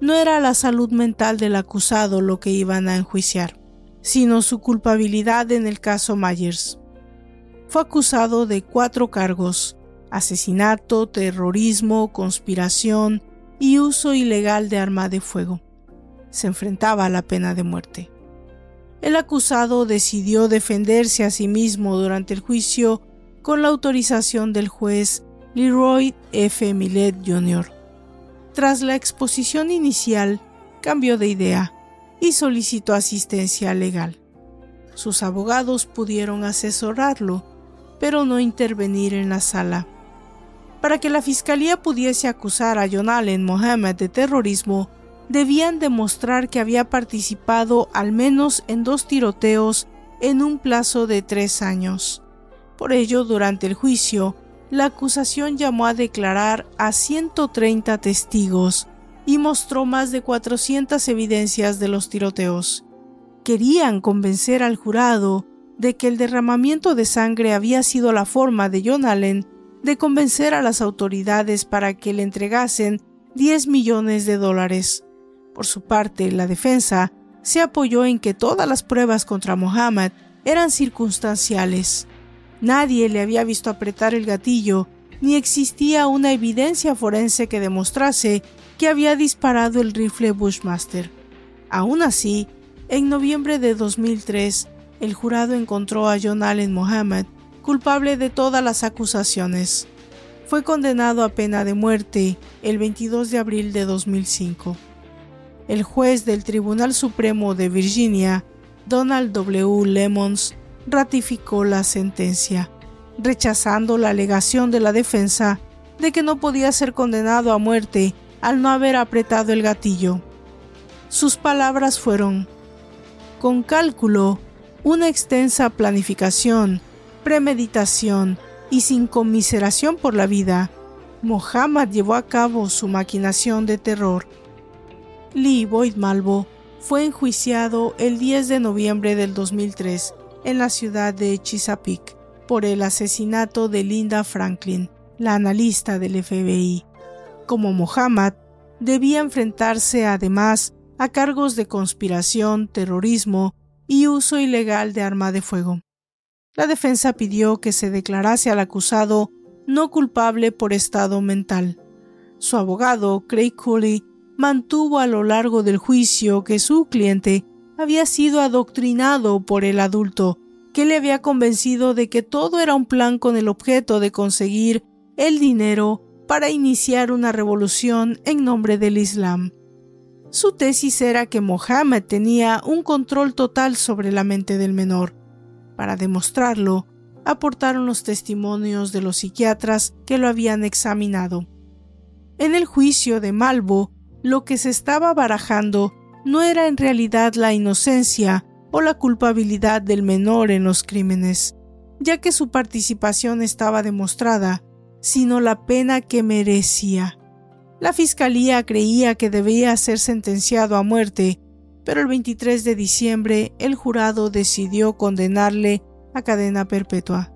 No era la salud mental del acusado lo que iban a enjuiciar, sino su culpabilidad en el caso Myers. Fue acusado de cuatro cargos, asesinato, terrorismo, conspiración y uso ilegal de arma de fuego. Se enfrentaba a la pena de muerte. El acusado decidió defenderse a sí mismo durante el juicio con la autorización del juez Leroy F. Millet Jr. Tras la exposición inicial, cambió de idea y solicitó asistencia legal. Sus abogados pudieron asesorarlo, pero no intervenir en la sala. Para que la fiscalía pudiese acusar a John Allen Mohammed de terrorismo, debían demostrar que había participado al menos en dos tiroteos en un plazo de tres años. Por ello, durante el juicio, la acusación llamó a declarar a 130 testigos y mostró más de 400 evidencias de los tiroteos. Querían convencer al jurado de que el derramamiento de sangre había sido la forma de John Allen de convencer a las autoridades para que le entregasen 10 millones de dólares. Por su parte, la defensa se apoyó en que todas las pruebas contra Mohammed eran circunstanciales. Nadie le había visto apretar el gatillo, ni existía una evidencia forense que demostrase que había disparado el rifle Bushmaster. Aún así, en noviembre de 2003, el jurado encontró a John Allen Mohammed culpable de todas las acusaciones. Fue condenado a pena de muerte el 22 de abril de 2005. El juez del Tribunal Supremo de Virginia, Donald W. Lemons, ratificó la sentencia, rechazando la alegación de la defensa de que no podía ser condenado a muerte al no haber apretado el gatillo. Sus palabras fueron, con cálculo, una extensa planificación, premeditación y sin conmiseración por la vida, Mohammed llevó a cabo su maquinación de terror. Lee Boyd Malvo fue enjuiciado el 10 de noviembre del 2003 en la ciudad de Chesapeake por el asesinato de Linda Franklin, la analista del FBI. Como Mohammed, debía enfrentarse además a cargos de conspiración, terrorismo y uso ilegal de arma de fuego. La defensa pidió que se declarase al acusado no culpable por estado mental. Su abogado, Craig Cooley, mantuvo a lo largo del juicio que su cliente había sido adoctrinado por el adulto, que le había convencido de que todo era un plan con el objeto de conseguir el dinero para iniciar una revolución en nombre del Islam. Su tesis era que Mohammed tenía un control total sobre la mente del menor. Para demostrarlo, aportaron los testimonios de los psiquiatras que lo habían examinado. En el juicio de Malvo, lo que se estaba barajando no era en realidad la inocencia o la culpabilidad del menor en los crímenes, ya que su participación estaba demostrada, sino la pena que merecía. La fiscalía creía que debía ser sentenciado a muerte, pero el 23 de diciembre el jurado decidió condenarle a cadena perpetua.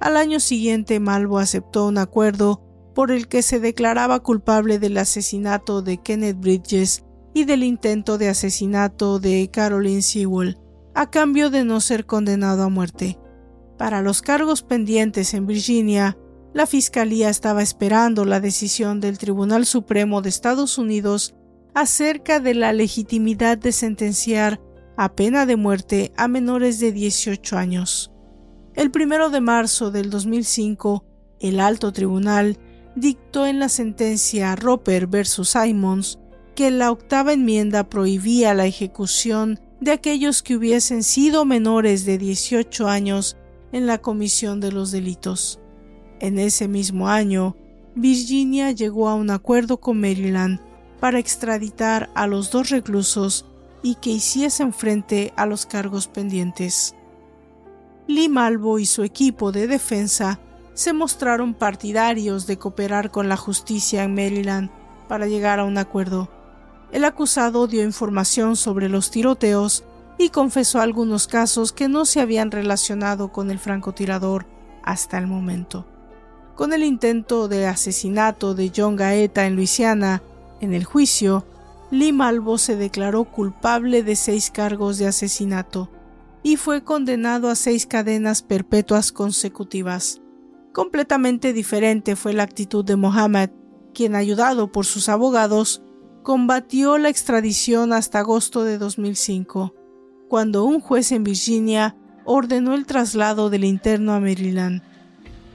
Al año siguiente Malvo aceptó un acuerdo por el que se declaraba culpable del asesinato de Kenneth Bridges y del intento de asesinato de Caroline Sewell, a cambio de no ser condenado a muerte. Para los cargos pendientes en Virginia, la Fiscalía estaba esperando la decisión del Tribunal Supremo de Estados Unidos acerca de la legitimidad de sentenciar a pena de muerte a menores de 18 años. El primero de marzo del 2005, el alto tribunal dictó en la sentencia Roper versus Simons que la octava enmienda prohibía la ejecución de aquellos que hubiesen sido menores de 18 años en la comisión de los delitos. En ese mismo año, Virginia llegó a un acuerdo con Maryland para extraditar a los dos reclusos y que hiciesen frente a los cargos pendientes. Lee Malvo y su equipo de defensa se mostraron partidarios de cooperar con la justicia en Maryland para llegar a un acuerdo. El acusado dio información sobre los tiroteos y confesó algunos casos que no se habían relacionado con el francotirador hasta el momento. Con el intento de asesinato de John Gaeta en Luisiana, en el juicio, Lee Malvo se declaró culpable de seis cargos de asesinato y fue condenado a seis cadenas perpetuas consecutivas. Completamente diferente fue la actitud de Mohammed, quien, ayudado por sus abogados, combatió la extradición hasta agosto de 2005, cuando un juez en Virginia ordenó el traslado del interno a Maryland.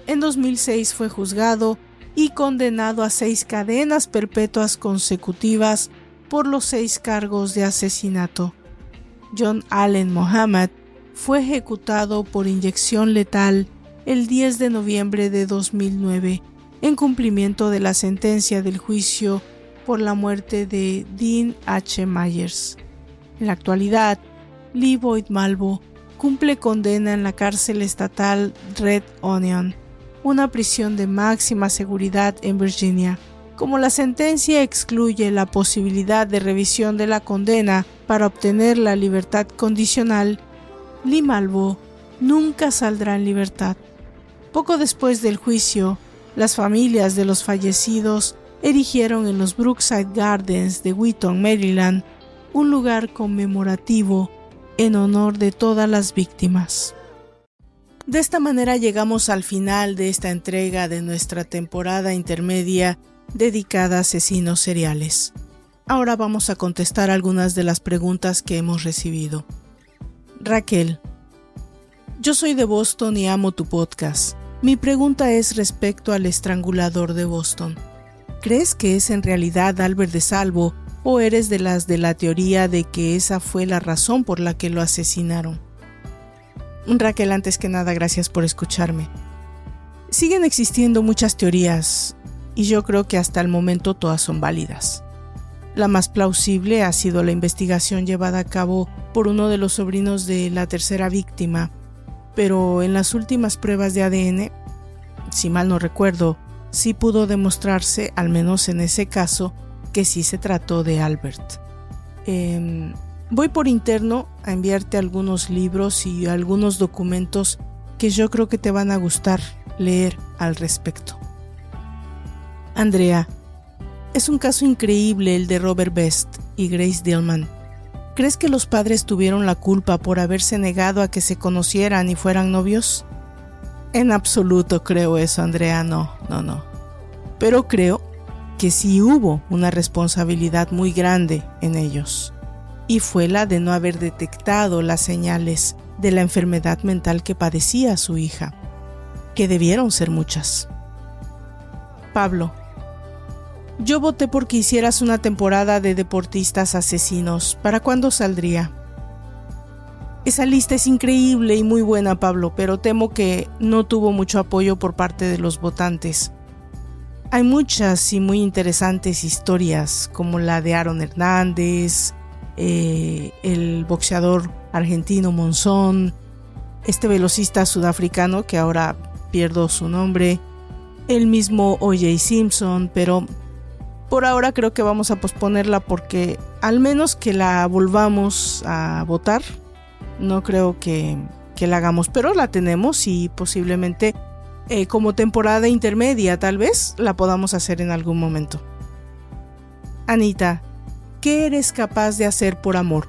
En 2006 fue juzgado y condenado a seis cadenas perpetuas consecutivas por los seis cargos de asesinato. John Allen Mohammed fue ejecutado por inyección letal el 10 de noviembre de 2009 en cumplimiento de la sentencia del juicio por la muerte de Dean H. Myers. En la actualidad, Lee Boyd Malvo cumple condena en la cárcel estatal Red Onion, una prisión de máxima seguridad en Virginia. Como la sentencia excluye la posibilidad de revisión de la condena para obtener la libertad condicional, Lee Malvo nunca saldrá en libertad. Poco después del juicio, las familias de los fallecidos erigieron en los Brookside Gardens de Wheaton, Maryland, un lugar conmemorativo en honor de todas las víctimas. De esta manera llegamos al final de esta entrega de nuestra temporada intermedia dedicada a asesinos seriales. Ahora vamos a contestar algunas de las preguntas que hemos recibido. Raquel, yo soy de Boston y amo tu podcast. Mi pregunta es respecto al estrangulador de Boston. ¿Crees que es en realidad Albert de Salvo o eres de las de la teoría de que esa fue la razón por la que lo asesinaron? Raquel, antes que nada, gracias por escucharme. Siguen existiendo muchas teorías y yo creo que hasta el momento todas son válidas. La más plausible ha sido la investigación llevada a cabo por uno de los sobrinos de la tercera víctima, pero en las últimas pruebas de ADN, si mal no recuerdo, sí pudo demostrarse, al menos en ese caso, que sí se trató de Albert. Em, voy por interno a enviarte algunos libros y algunos documentos que yo creo que te van a gustar leer al respecto. Andrea, es un caso increíble el de Robert Best y Grace Dillman. ¿Crees que los padres tuvieron la culpa por haberse negado a que se conocieran y fueran novios? En absoluto creo eso, Andrea, no, no, no. Pero creo que sí hubo una responsabilidad muy grande en ellos, y fue la de no haber detectado las señales de la enfermedad mental que padecía su hija, que debieron ser muchas. Pablo, yo voté porque hicieras una temporada de deportistas asesinos. ¿Para cuándo saldría? Esa lista es increíble y muy buena, Pablo, pero temo que no tuvo mucho apoyo por parte de los votantes. Hay muchas y muy interesantes historias, como la de Aaron Hernández, eh, el boxeador argentino Monzón, este velocista sudafricano que ahora pierdo su nombre, el mismo O.J. Simpson, pero por ahora creo que vamos a posponerla porque al menos que la volvamos a votar, no creo que, la hagamos, pero la tenemos y posiblemente eh, como temporada intermedia tal vez la podamos hacer en algún momento. Anita, ¿qué eres capaz de hacer por amor?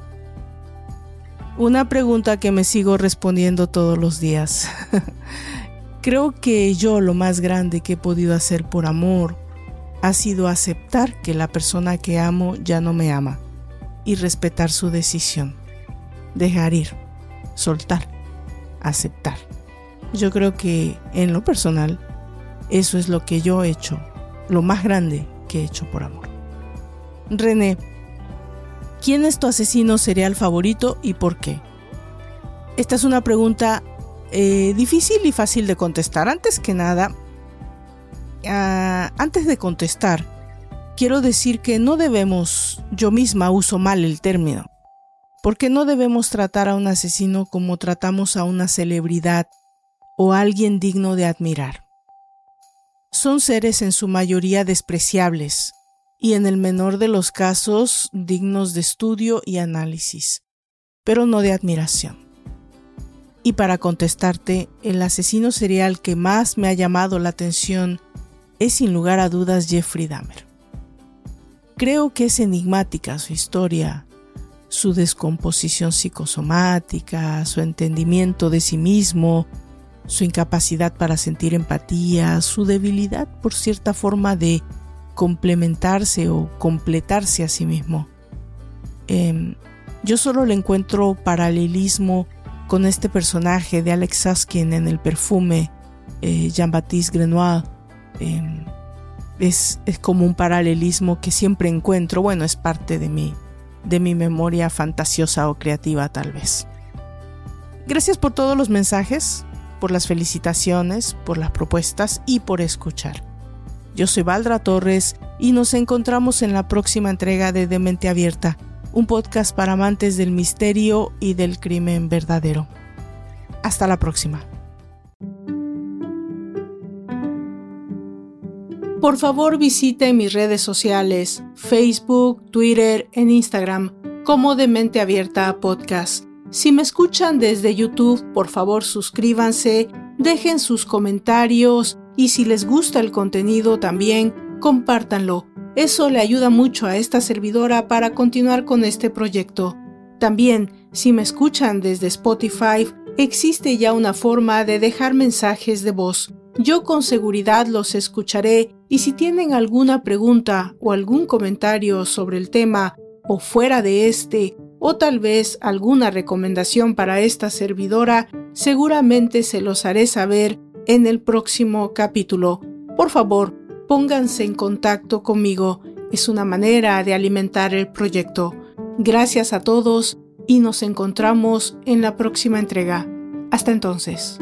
Una pregunta que me sigo respondiendo todos los días. Creo que yo lo más grande que he podido hacer por amor ha sido aceptar que la persona que amo ya no me ama y respetar su decisión. Dejar ir soltar, aceptar. Yo creo que en lo personal, eso es lo que yo he hecho, lo más grande que he hecho por amor. René, ¿quién es tu asesino serial favorito y por qué? Esta es una pregunta eh, difícil y fácil de contestar. Antes que nada, ah, antes de contestar, quiero decir que no debemos, yo misma uso mal el término, porque no debemos tratar a un asesino como tratamos a una celebridad o a alguien digno de admirar. Son seres en su mayoría despreciables y en el menor de los casos dignos de estudio y análisis, pero no de admiración. Y para contestarte, el asesino serial que más me ha llamado la atención es sin lugar a dudas Jeffrey Dahmer. Creo que es enigmática su historia, su descomposición psicosomática, su entendimiento de sí mismo, su incapacidad para sentir empatía, su debilidad por cierta forma de complementarse o completarse a sí mismo. Em, yo solo le encuentro paralelismo con este personaje de Alex Saskin en el perfume eh, Jean-Baptiste Grenoir. Em, es, es, como un paralelismo que siempre encuentro. Bueno, es parte de mi, de mi memoria fantasiosa o creativa tal vez. Gracias por todos los mensajes, por las felicitaciones, por las propuestas y por escuchar. Yo soy Valdra Torres y nos encontramos en la próxima entrega de Demente Abierta, un podcast para amantes del misterio y del crimen verdadero. Hasta la próxima. Por favor visite mis redes sociales, Facebook, Twitter e Instagram como Demente Abierta Podcast. Si me escuchan desde YouTube, por favor suscríbanse, dejen sus comentarios y si les gusta el contenido también, compártanlo. Eso le ayuda mucho a esta servidora para continuar con este proyecto. También, si me escuchan desde Spotify, existe ya una forma de dejar mensajes de voz. Yo con seguridad los escucharé y si tienen alguna pregunta o algún comentario sobre el tema o fuera de este, o tal vez alguna recomendación para esta servidora, seguramente se los haré saber en el próximo capítulo. Por favor, pónganse en contacto conmigo. Es una manera de alimentar el proyecto. Gracias a todos y nos encontramos en la próxima entrega. Hasta entonces.